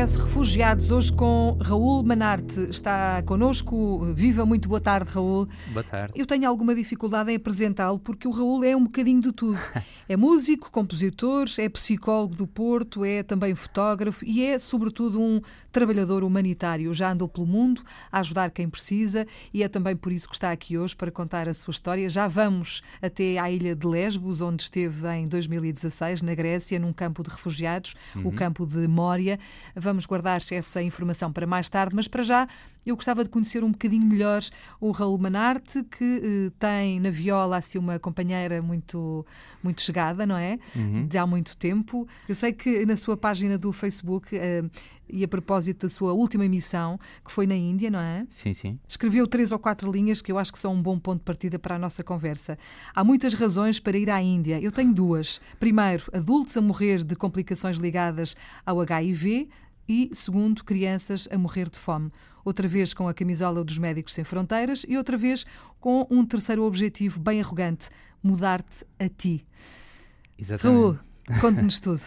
SOS Refugiados, hoje com Raul Manarte. Está connosco. Viva, muito boa tarde, Raul. Boa tarde. Eu tenho alguma dificuldade em apresentá-lo porque o Raul é um bocadinho de tudo. É músico, compositor, é psicólogo do Porto, é também fotógrafo e é, sobretudo, um trabalhador humanitário. Já andou pelo mundo a ajudar quem precisa e é também por isso que está aqui hoje para contar a sua história. Já vamos até à ilha de Lesbos, onde esteve em 2016, na Grécia, num campo de refugiados, uhum. o campo de Mória. Vamos guardar essa informação para mais tarde, mas para já eu gostava de conhecer um bocadinho melhor o Raul Manarte, que eh, tem na viola assim uma companheira muito, muito chegada, não é? Uhum. De há muito tempo. Eu sei que na sua página do Facebook, eh, e a propósito da sua última missão, que foi na Índia, não é? Sim, sim. Escreveu três ou quatro linhas que eu acho que são um bom ponto de partida para a nossa conversa. Há muitas razões para ir à Índia. Eu tenho duas. Primeiro, adultos a morrer de complicações ligadas ao HIV e, segundo, crianças a morrer de fome. Outra vez com a camisola dos Médicos Sem Fronteiras e outra vez com um terceiro objetivo bem arrogante: mudar-te a ti. Exatamente. Raul, conte-nos tudo.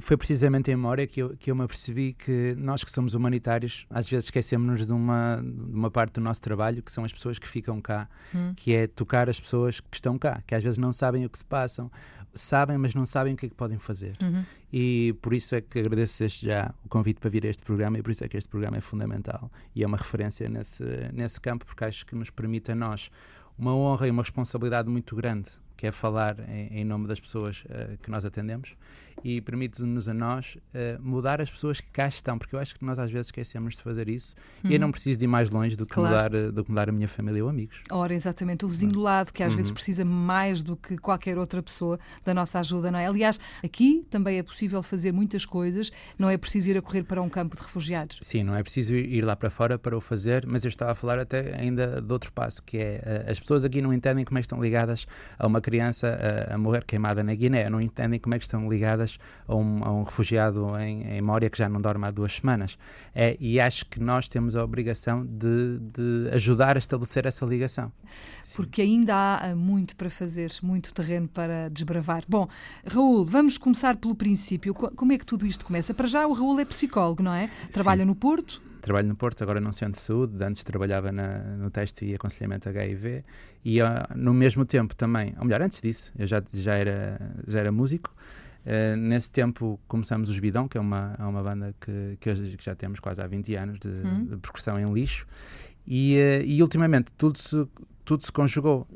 Foi precisamente em memória que eu, que eu me apercebi que nós que somos humanitários, às vezes esquecemos-nos de uma, de uma parte do nosso trabalho, que são as pessoas que ficam cá, hum. que é tocar as pessoas que estão cá, que às vezes não sabem o que se passam, sabem, mas não sabem o que é que podem fazer. Uhum. E por isso é que agradeço desde já o convite para vir a este programa e por isso é que este programa é fundamental e é uma referência nesse, nesse campo, porque acho que nos permite a nós uma honra e uma responsabilidade muito grande que é falar em, em nome das pessoas uh, que nós atendemos e permite-nos a nós uh, mudar as pessoas que cá estão, porque eu acho que nós às vezes esquecemos de fazer isso uhum. e eu uhum. não preciso de ir mais longe do que, claro. mudar, eh, do que mudar a minha família ou amigos. Ora, exatamente, o vizinho do lado, que às uhum. vezes precisa mais do que qualquer outra pessoa da nossa ajuda, não é? Aliás, aqui também é possível fazer muitas coisas, não é preciso ir a correr para um campo de refugiados. Sim, não é preciso ir lá para fora para o fazer, mas eu estava a falar até ainda de outro passo, que é as pessoas aqui não entendem como é que estão ligadas a uma criança a, a morrer queimada na Guiné, não entendem como é que estão ligadas a um, a um refugiado em, em Mória que já não dorme há duas semanas. É, e acho que nós temos a obrigação de, de ajudar a estabelecer essa ligação. Porque ainda há muito para fazer, muito terreno para desbravar. Bom, Raul, vamos começar pelo princípio. Como é que tudo isto começa? Para já, o Raul é psicólogo, não é? Trabalha Sim. no Porto? Trabalho no Porto, agora num centro de saúde, antes trabalhava na, no teste e aconselhamento HIV e uh, no mesmo tempo também, ou melhor, antes disso, eu já, já, era, já era músico. Uh, nesse tempo começamos os Bidon, que é uma, é uma banda que, que, hoje, que já temos quase há 20 anos de, hum. de percussão em lixo e, uh, e ultimamente tudo se, tudo se conjugou.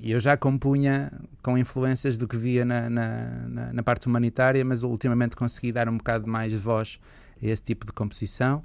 E eu já compunha com influências do que via na, na, na, na parte humanitária, mas ultimamente consegui dar um bocado mais de voz esse tipo de composição.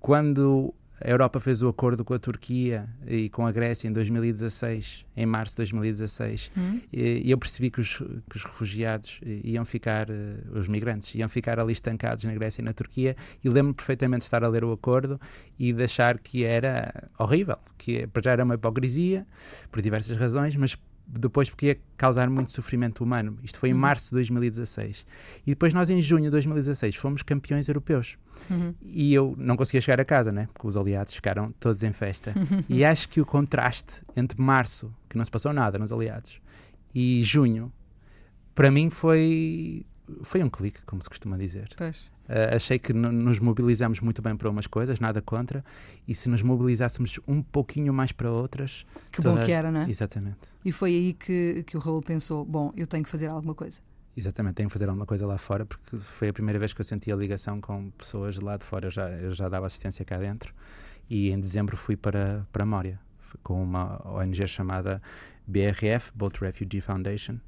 Quando a Europa fez o acordo com a Turquia e com a Grécia em 2016, em março de 2016, hum. e eu percebi que os, que os, refugiados iam ficar, eh, os migrantes, iam ficar ali estancados na Grécia e na Turquia, e lembro-me perfeitamente de estar a ler o acordo e de achar que era horrível, que já era uma hipocrisia, por diversas razões, mas depois porque ia causar muito sofrimento humano. Isto foi em uhum. março de 2016. E depois nós, em junho de 2016, fomos campeões europeus. Uhum. E eu não conseguia chegar a casa, né? Porque os aliados ficaram todos em festa. e acho que o contraste entre março, que não se passou nada nos aliados, e junho, para mim foi foi um clique, como se costuma dizer. Uh, achei que nos mobilizamos muito bem para umas coisas, nada contra, e se nos mobilizássemos um pouquinho mais para outras. Que bom que era, não é? Exatamente. E foi aí que, que o Raul pensou: bom, eu tenho que fazer alguma coisa. Exatamente, tenho que fazer alguma coisa lá fora, porque foi a primeira vez que eu senti a ligação com pessoas lá de fora. Eu já, eu já dava assistência cá dentro, e em dezembro fui para, para Mória, com uma ONG chamada BRF, Boat Refugee Foundation,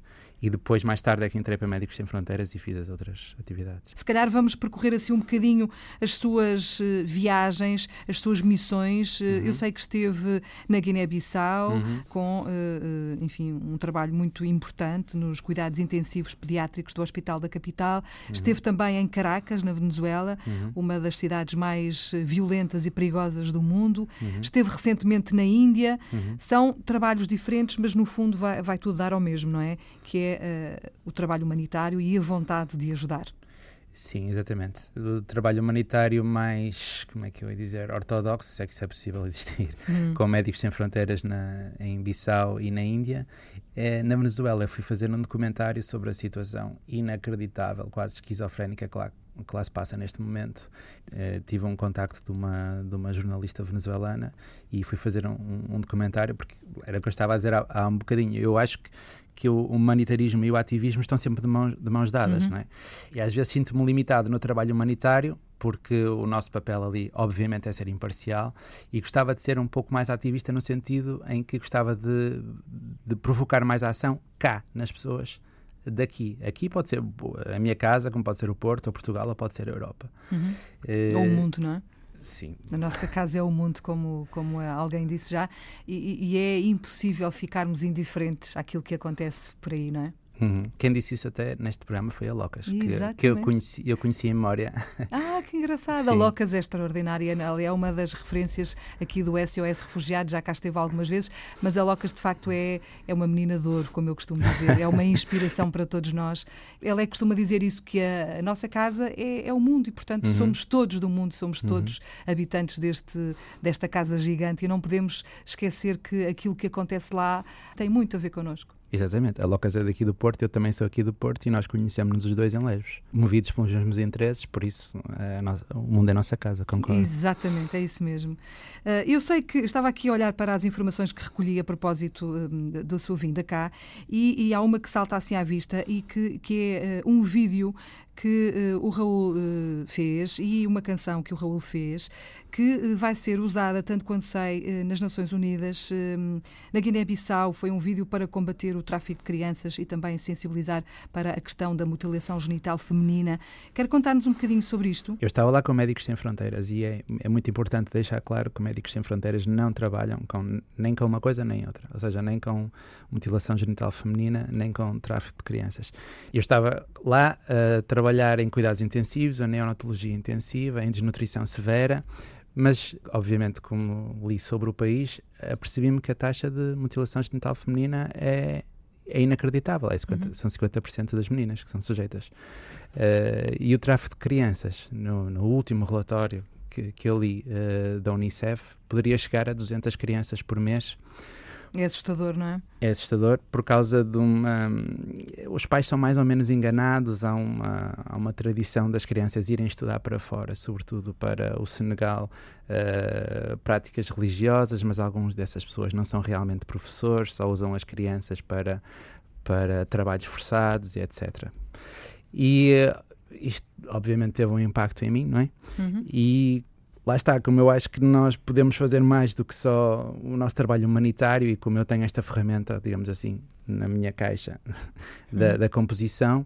e depois, mais tarde, é que entrei para Médicos Sem Fronteiras e fiz as outras atividades. Se calhar vamos percorrer assim um bocadinho as suas uh, viagens, as suas missões. Uh, uhum. Eu sei que esteve na Guiné-Bissau uhum. com, uh, enfim, um trabalho muito importante nos cuidados intensivos pediátricos do Hospital da Capital. Uhum. Esteve também em Caracas, na Venezuela, uhum. uma das cidades mais violentas e perigosas do mundo. Uhum. Esteve recentemente na Índia. Uhum. São trabalhos diferentes, mas no fundo vai, vai tudo dar ao mesmo, não é? Que é uh, o trabalho humanitário e a vontade de ajudar. Sim, exatamente. O trabalho humanitário mais, como é que eu ia dizer, ortodoxo, se é que isso é possível existir, hum. com Médicos Sem Fronteiras na, em Bissau e na Índia. É, na Venezuela, eu fui fazer um documentário sobre a situação inacreditável, quase esquizofrénica, claro, que lá se passa neste momento. Uh, tive um contacto de uma, de uma jornalista venezuelana e fui fazer um, um documentário, porque era o que eu estava a dizer há, há um bocadinho. Eu acho que, que o humanitarismo e o ativismo estão sempre de mãos, de mãos dadas, uhum. não é? E às vezes sinto-me limitado no trabalho humanitário, porque o nosso papel ali, obviamente, é ser imparcial e gostava de ser um pouco mais ativista no sentido em que gostava de, de provocar mais ação cá, nas pessoas daqui. Aqui pode ser a minha casa, como pode ser o Porto, ou Portugal, ou pode ser a Europa. Uhum. Uh, ou o mundo, não é? Sim. A nossa casa é o mundo, como, como alguém disse já, e, e é impossível ficarmos indiferentes àquilo que acontece por aí, não é? Uhum. Quem disse isso até neste programa foi a Locas, que, que, eu, conheci, eu conheci em memória. Ah, que engraçado! Sim. A Locas é extraordinária, ela é uma das referências aqui do SOS Refugiados, já cá esteve algumas vezes, mas a Locas de facto é, é uma menina de ouro, como eu costumo dizer, é uma inspiração para todos nós. Ela é costuma dizer isso, que a, a nossa casa é, é, o mundo e, portanto, uhum. somos todos do mundo, somos uhum. todos habitantes deste, desta casa gigante e não podemos esquecer que aquilo que acontece lá tem muito a ver connosco. Exatamente. A Locas é daqui do Porto, eu também sou aqui do Porto e nós conhecemos-nos os dois em Leves. Movidos pelos mesmos interesses, por isso é nossa, o mundo é nossa casa, concordo. Exatamente, é isso mesmo. Uh, eu sei que estava aqui a olhar para as informações que recolhi a propósito uh, da sua vinda cá e, e, há uma que salta assim à vista e que, que é uh, um vídeo que uh, o Raul uh, fez e uma canção que o Raul fez que uh, vai ser usada, tanto quanto sei, nas Nações Unidas. na Guiné-Bissau foi um vídeo para combater o tráfico de crianças e também sensibilizar para a questão da mutilação genital feminina. Quer contar-nos um bocadinho sobre isto? Eu estava lá com Médicos Sem Fronteiras e é, é muito importante deixar claro que Médicos Sem Fronteiras não trabalham com, nem com uma coisa nem outra, ou seja, nem com mutilação genital feminina, nem com tráfico de crianças. Eu estava lá a trabalhar em cuidados intensivos, a neonatologia intensiva, em desnutrição severa, mas, obviamente, como li sobre o país, apercebi-me que a taxa de mutilação genital feminina é, é inacreditável. É 50, uhum. São 50% das meninas que são sujeitas. Uh, e o tráfico de crianças, no, no último relatório que, que eu li uh, da Unicef, poderia chegar a 200 crianças por mês. É assustador, não é? É assustador por causa de uma. Os pais são mais ou menos enganados. Há uma, há uma tradição das crianças irem estudar para fora, sobretudo para o Senegal, uh, práticas religiosas, mas alguns dessas pessoas não são realmente professores, só usam as crianças para, para trabalhos forçados e etc. E uh, isto, obviamente, teve um impacto em mim, não é? Uhum. E lá está, como eu acho que nós podemos fazer mais do que só o nosso trabalho humanitário e como eu tenho esta ferramenta, digamos assim, na minha caixa da, hum. da, composição,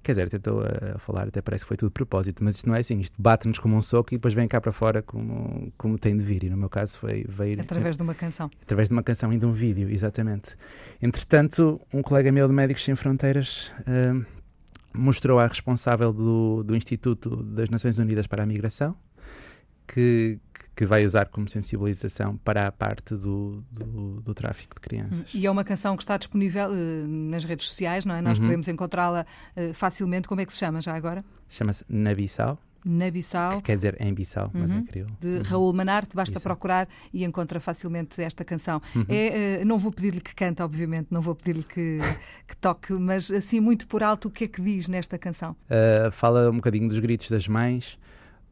quer dizer, estou a falar, até parece que foi tudo de propósito, mas isto não é assim, isto bate-nos como um soco e depois vem cá para fora como, como tem de vir, e no meu caso foi veio através de uma canção. Através de uma canção e de um vídeo, exatamente. Entretanto, um colega meu de Médicos Sem Fronteiras uh, mostrou à responsável do, do Instituto das Nações Unidas para a Migração, que, que vai usar como sensibilização para a parte do, do, do, tráfico de crianças. E é uma canção que está disponível uh, nas redes sociais, não é? Nós uhum. podemos encontrá-la uh, facilmente. Como é que se chama já agora? Chama-se Nabissau. Bissau. Que quer dizer em Bissau, uhum. mas é crioulo. De uhum. Raul Manarte, basta Bissau. procurar e encontra facilmente esta canção. Uhum. É, uh, não vou pedir-lhe que cante, obviamente, não vou pedir-lhe que, que, toque, mas assim, muito por alto, o que é que diz nesta canção? fala um bocadinho dos gritos das mães,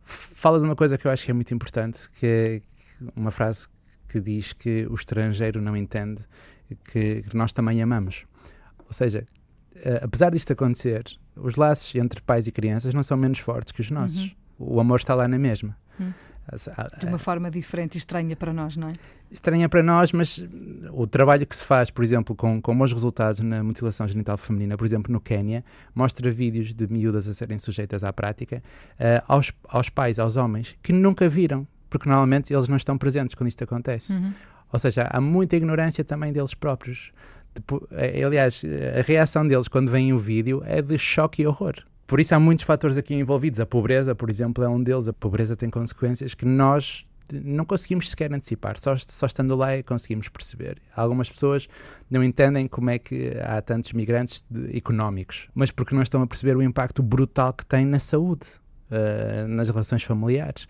fala de uma coisa que eu acho que é muito importante, que é uma frase que diz que o estrangeiro não entende que, que nós também amamos. Ou seja, uh, apesar disto acontecer, os laços entre pais e crianças não são menos fortes que os nossos. Uhum. O amor está lá na mesma. Uhum. De uma forma diferente e estranha para nós, não é? Estranha para nós, mas o trabalho que se faz, por exemplo, com, com bons resultados na mutilação genital feminina, por exemplo, no Quênia, mostra vídeos de miúdas a serem sujeitas à prática uh, aos, aos pais, aos homens, que nunca viram, porque normalmente eles não estão presentes quando isto acontece. Uhum. Ou seja, há muita ignorância também deles próprios. Eh, aliás, a reação deles quando veem o vídeo é de choque e horror. Por isso há muitos fatores aqui envolvidos. A pobreza, por exemplo, é um deles. A pobreza tem consequências que nós não conseguimos sequer antecipar, só, só estando lá é conseguimos perceber. Algumas pessoas não entendem como é que há tantos migrantes de, económicos, mas porque não estão a perceber o impacto brutal que tem na saúde, uh, nas relações familiares.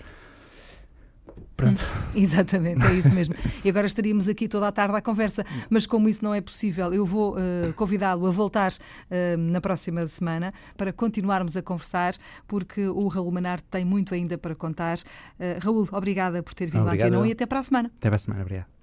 Pronto. Hum, exatamente, é isso mesmo. E agora estaríamos aqui toda a tarde à conversa, mas como isso não é possível, eu vou uh, convidá-lo a voltar uh, na próxima semana para continuarmos a conversar, porque o Raul Manarte tem muito ainda para contar. Uh, Raul, obrigada por ter vindo Obrigado. aqui não, e até para a semana. Até para a semana, obrigado.